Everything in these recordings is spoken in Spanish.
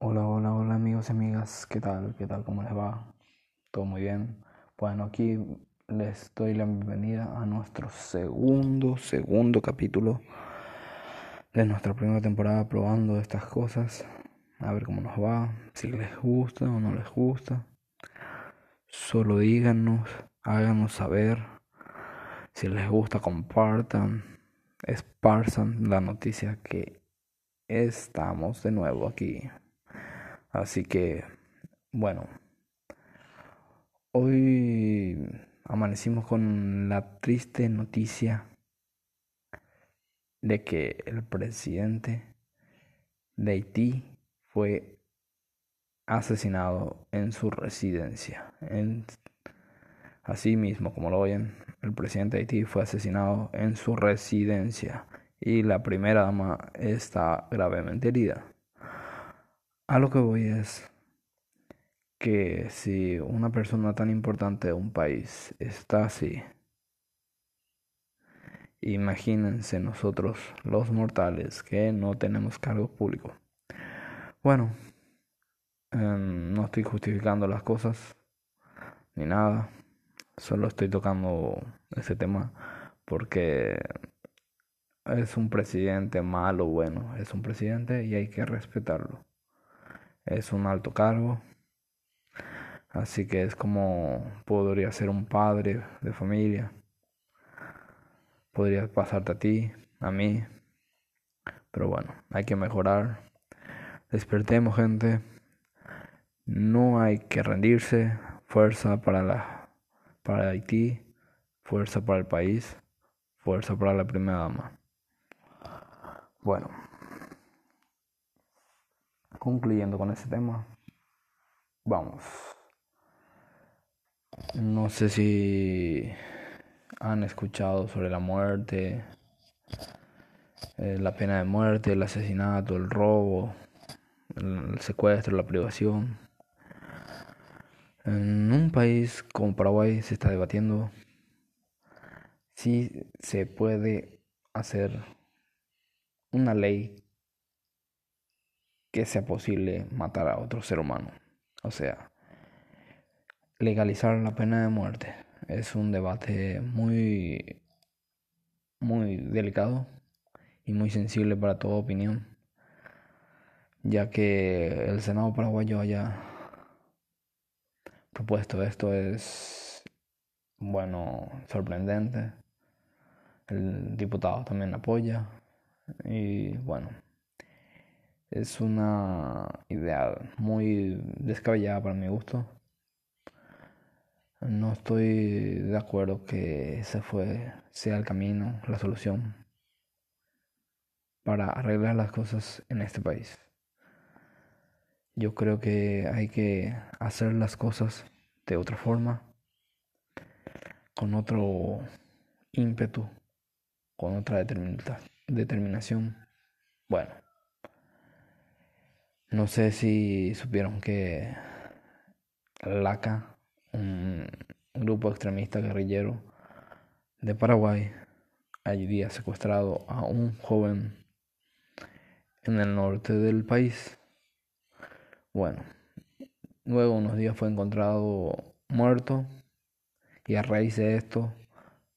Hola, hola, hola amigos y amigas, ¿qué tal? ¿Qué tal? ¿Cómo les va? ¿Todo muy bien? Bueno, aquí les doy la bienvenida a nuestro segundo, segundo capítulo de nuestra primera temporada probando estas cosas. A ver cómo nos va, si les gusta o no les gusta. Solo díganos, háganos saber. Si les gusta, compartan, esparzan la noticia que estamos de nuevo aquí Así que, bueno, hoy amanecimos con la triste noticia de que el presidente de Haití fue asesinado en su residencia. En, así mismo, como lo oyen, el presidente de Haití fue asesinado en su residencia y la primera dama está gravemente herida. A lo que voy es que si una persona tan importante de un país está así, imagínense nosotros los mortales que no tenemos cargo público. Bueno, em, no estoy justificando las cosas ni nada, solo estoy tocando ese tema porque es un presidente malo, bueno, es un presidente y hay que respetarlo es un alto cargo. Así que es como podría ser un padre de familia. Podría pasarte a ti, a mí. Pero bueno, hay que mejorar. Despertemos gente. No hay que rendirse. Fuerza para la para Haití, fuerza para el país, fuerza para la primera dama. Bueno, concluyendo con ese tema, vamos. No sé si han escuchado sobre la muerte, eh, la pena de muerte, el asesinato, el robo, el secuestro, la privación. En un país como Paraguay se está debatiendo si se puede hacer una ley que sea posible matar a otro ser humano. O sea, legalizar la pena de muerte es un debate muy muy delicado y muy sensible para toda opinión, ya que el Senado paraguayo haya propuesto esto es bueno, sorprendente. El diputado también apoya y bueno, es una idea muy descabellada para mi gusto. No estoy de acuerdo que ese fue, sea el camino, la solución para arreglar las cosas en este país. Yo creo que hay que hacer las cosas de otra forma, con otro ímpetu, con otra determinación. Bueno. No sé si supieron que LACA, un grupo extremista guerrillero de Paraguay, había secuestrado a un joven en el norte del país. Bueno, luego unos días fue encontrado muerto y a raíz de esto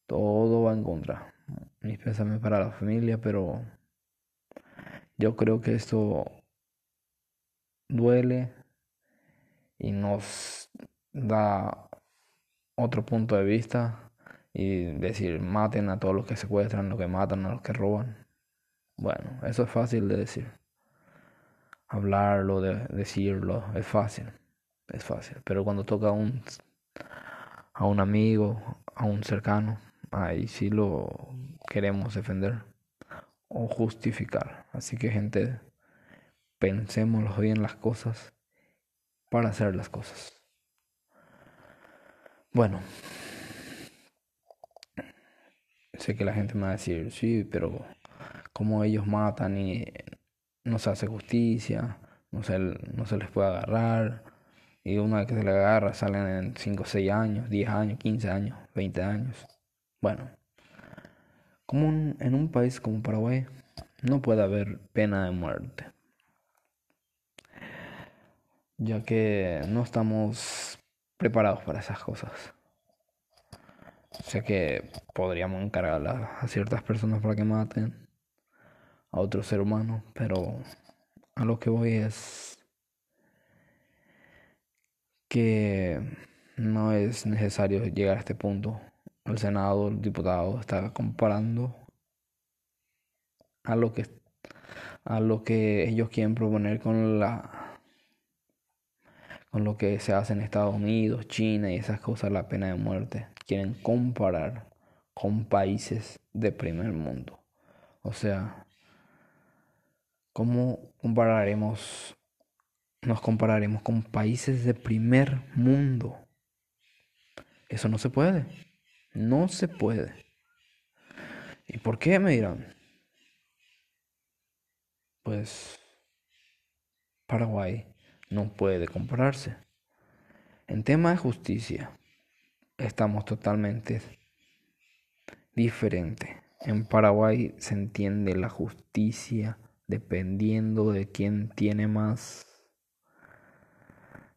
todo va en contra. Mis pésames para la familia, pero yo creo que esto duele y nos da otro punto de vista y decir maten a todos los que secuestran, los que matan, a los que roban. Bueno, eso es fácil de decir. Hablarlo, de decirlo, es fácil. Es fácil. Pero cuando toca a un, a un amigo, a un cercano, ahí sí lo queremos defender o justificar. Así que gente Pensémoslo bien las cosas para hacer las cosas. Bueno, sé que la gente me va a decir, sí, pero como ellos matan y no se hace justicia, no se, no se les puede agarrar, y una vez que se les agarra salen en 5, 6 años, 10 años, 15 años, 20 años. Bueno, como en un país como Paraguay no puede haber pena de muerte. Ya que no estamos preparados para esas cosas. O sea que podríamos encargar a ciertas personas para que maten a otro ser humano, pero a lo que voy es que no es necesario llegar a este punto. El Senado, el diputado está comparando a lo que a lo que ellos quieren proponer con la con lo que se hace en Estados Unidos, China y esas cosas, la pena de muerte. Quieren comparar con países de primer mundo. O sea, ¿cómo compararemos nos compararemos con países de primer mundo? Eso no se puede. No se puede. ¿Y por qué me dirán? Pues Paraguay no puede compararse. En tema de justicia, estamos totalmente diferente. En Paraguay se entiende la justicia dependiendo de quién tiene más.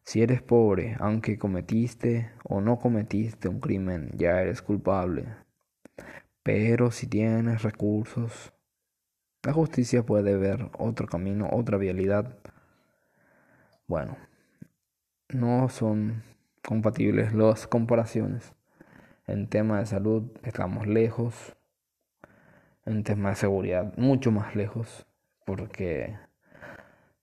Si eres pobre, aunque cometiste o no cometiste un crimen, ya eres culpable. Pero si tienes recursos, la justicia puede ver otro camino, otra vialidad. Bueno, no son compatibles las comparaciones. En tema de salud estamos lejos. En tema de seguridad, mucho más lejos. Porque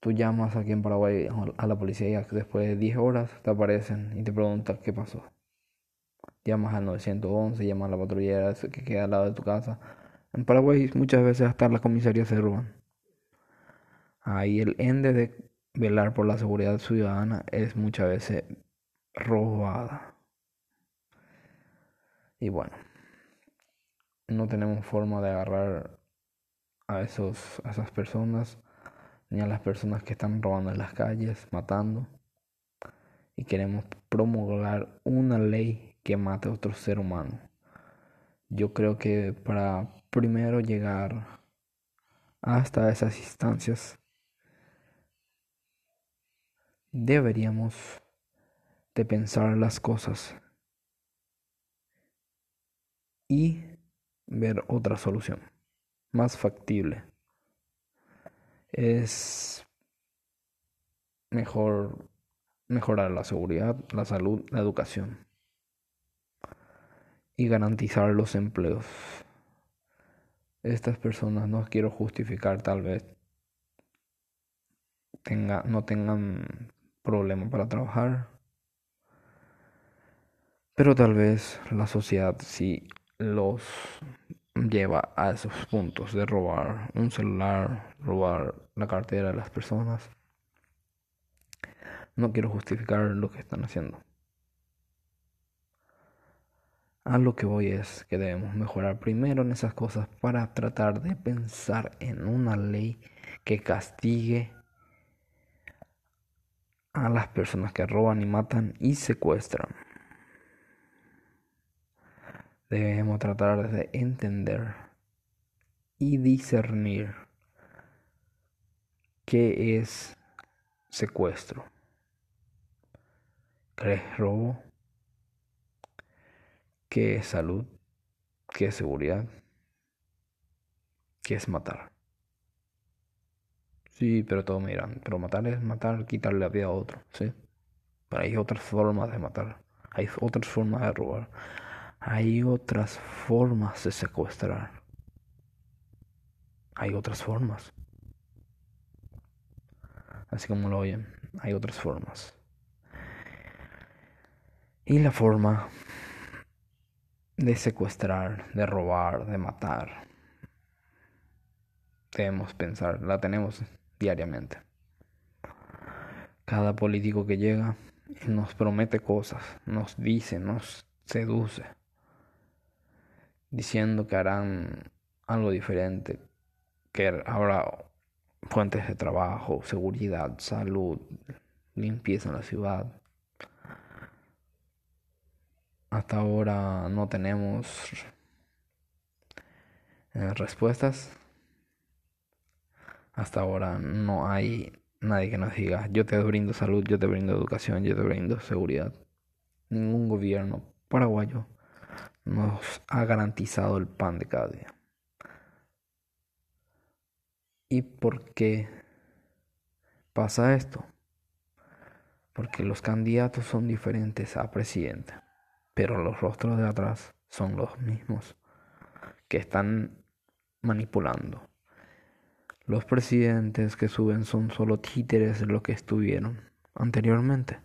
Tú llamas aquí en Paraguay a la policía y después de 10 horas te aparecen y te preguntan qué pasó. Llamas al 911, llamas a la patrullera que queda al lado de tu casa. En Paraguay muchas veces hasta las comisarías se roban. Ahí el ende de velar por la seguridad ciudadana es muchas veces robada. Y bueno, no tenemos forma de agarrar a esos a esas personas ni a las personas que están robando en las calles, matando. Y queremos promulgar una ley que mate a otro ser humano. Yo creo que para primero llegar hasta esas instancias deberíamos de pensar las cosas y ver otra solución más factible es mejor mejorar la seguridad, la salud, la educación y garantizar los empleos. Estas personas no quiero justificar tal vez tenga, no tengan problema para trabajar, pero tal vez la sociedad sí los lleva a esos puntos de robar un celular, robar la cartera de las personas. No quiero justificar lo que están haciendo. A lo que voy es que debemos mejorar primero en esas cosas para tratar de pensar en una ley que castigue a las personas que roban y matan y secuestran. Debemos tratar de entender y discernir qué es secuestro, qué es robo, qué es salud, qué es seguridad, qué es matar. Sí, pero todos me pero matar es matar, quitarle la vida a otro, ¿sí? Pero hay otras formas de matar, hay otras formas de robar, hay otras formas de secuestrar. Hay otras formas. Así como lo oyen, hay otras formas. Y la forma de secuestrar, de robar, de matar, debemos pensar, la tenemos diariamente. Cada político que llega nos promete cosas, nos dice, nos seduce diciendo que harán algo diferente, que habrá fuentes de trabajo, seguridad, salud, limpieza en la ciudad. Hasta ahora no tenemos respuestas. Hasta ahora no hay nadie que nos diga, yo te brindo salud, yo te brindo educación, yo te brindo seguridad. Ningún gobierno paraguayo nos ha garantizado el pan de cada día. ¿Y por qué pasa esto? Porque los candidatos son diferentes a presidente, pero los rostros de atrás son los mismos que están manipulando. Los presidentes que suben son solo títeres de lo que estuvieron anteriormente.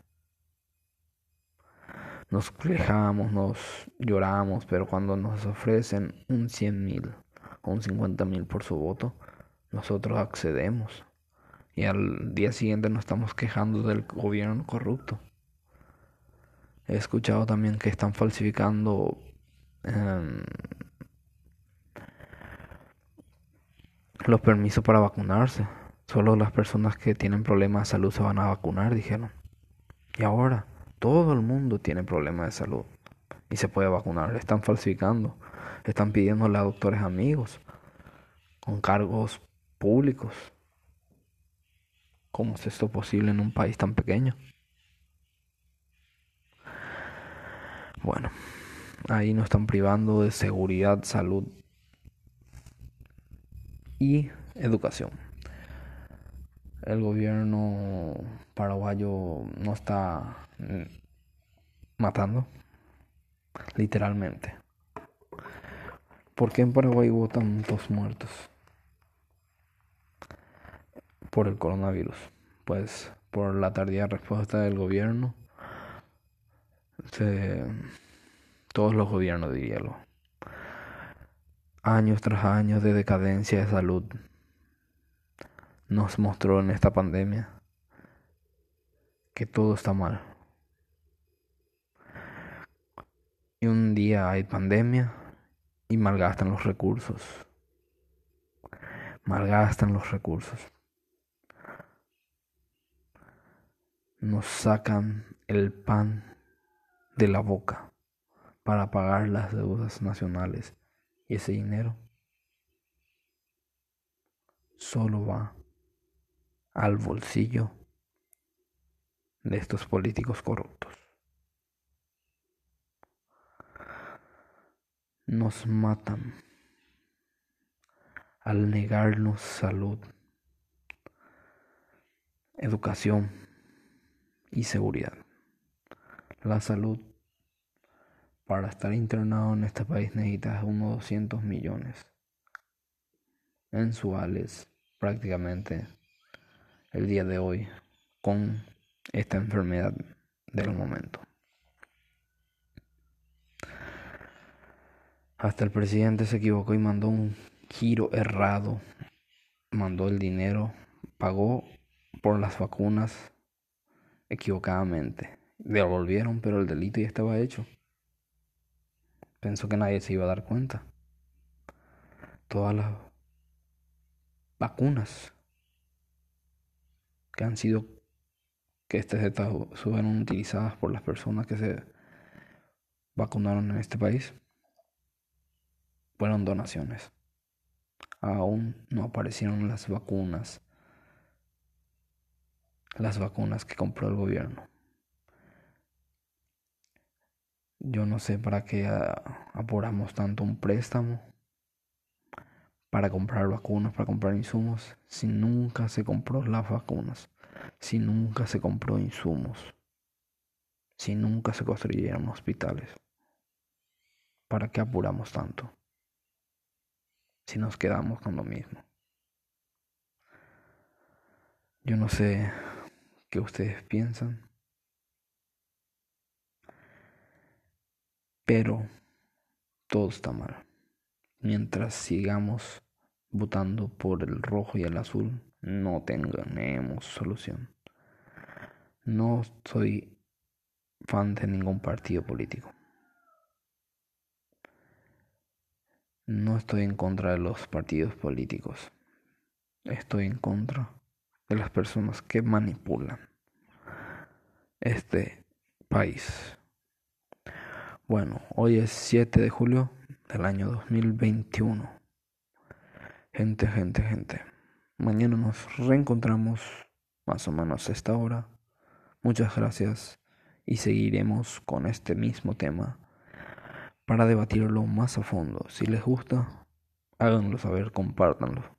Nos quejamos, nos lloramos, pero cuando nos ofrecen un 100 mil o un 50 mil por su voto, nosotros accedemos. Y al día siguiente nos estamos quejando del gobierno corrupto. He escuchado también que están falsificando em, los permisos para vacunarse. Solo las personas que tienen problemas de salud se van a vacunar, dijeron. Y ahora todo el mundo tiene problemas de salud y se puede vacunar. Están falsificando. Están pidiéndole a doctores amigos con cargos públicos. ¿Cómo es esto posible en un país tan pequeño? Bueno, ahí nos están privando de seguridad, salud y educación. El gobierno paraguayo no está mm, matando, literalmente. ¿Por qué en Paraguay hubo tantos muertos? Por el coronavirus. Pues por la tardía respuesta del gobierno. todos los gobiernos, diríalo. Años tras años de decadencia de salud nos mostró en esta pandemia que todo está mal. Y un día hay pandemia y malgastan los recursos. Malgastan los recursos. Nos sacan el pan de la boca para pagar las deudas nacionales. Y ese dinero solo va al bolsillo de estos políticos corruptos. Nos matan al negarnos salud, educación y seguridad. La salud para estar internado en este país necesitas unos 200 millones mensuales prácticamente el día de hoy con esta enfermedad del momento. Hasta el presidente se equivocó y mandó un giro errado. Mandó el dinero, pagó por las vacunas equivocadamente. Devolvieron, pero el delito ya estaba hecho. Pensó que nadie se iba a dar cuenta. Todas las vacunas que han sido que estas fueron utilizadas por las personas que se vacunaron en este país fueron donaciones. Aún no aparecieron las vacunas, las vacunas que compró el gobierno. Yo no sé para qué apuramos tanto un préstamo para comprar vacunas, para comprar insumos, si nunca se compró las vacunas, si nunca se compró insumos, si nunca se construyeron hospitales. ¿Para qué apuramos tanto? Si nos quedamos con lo mismo. Yo no sé qué ustedes piensan, pero todo está mal mientras sigamos votando por el rojo y el azul, no tenemos solución. No soy fan de ningún partido político. No estoy en contra de los partidos políticos. Estoy en contra de las personas que manipulan este país. Bueno, hoy es 7 de julio del año 2021. Gente, gente, gente. Mañana nos reencontramos más o menos a esta hora. Muchas gracias y seguiremos con este mismo tema para debatirlo más a fondo. Si les gusta, háganlo saber, compártanlo.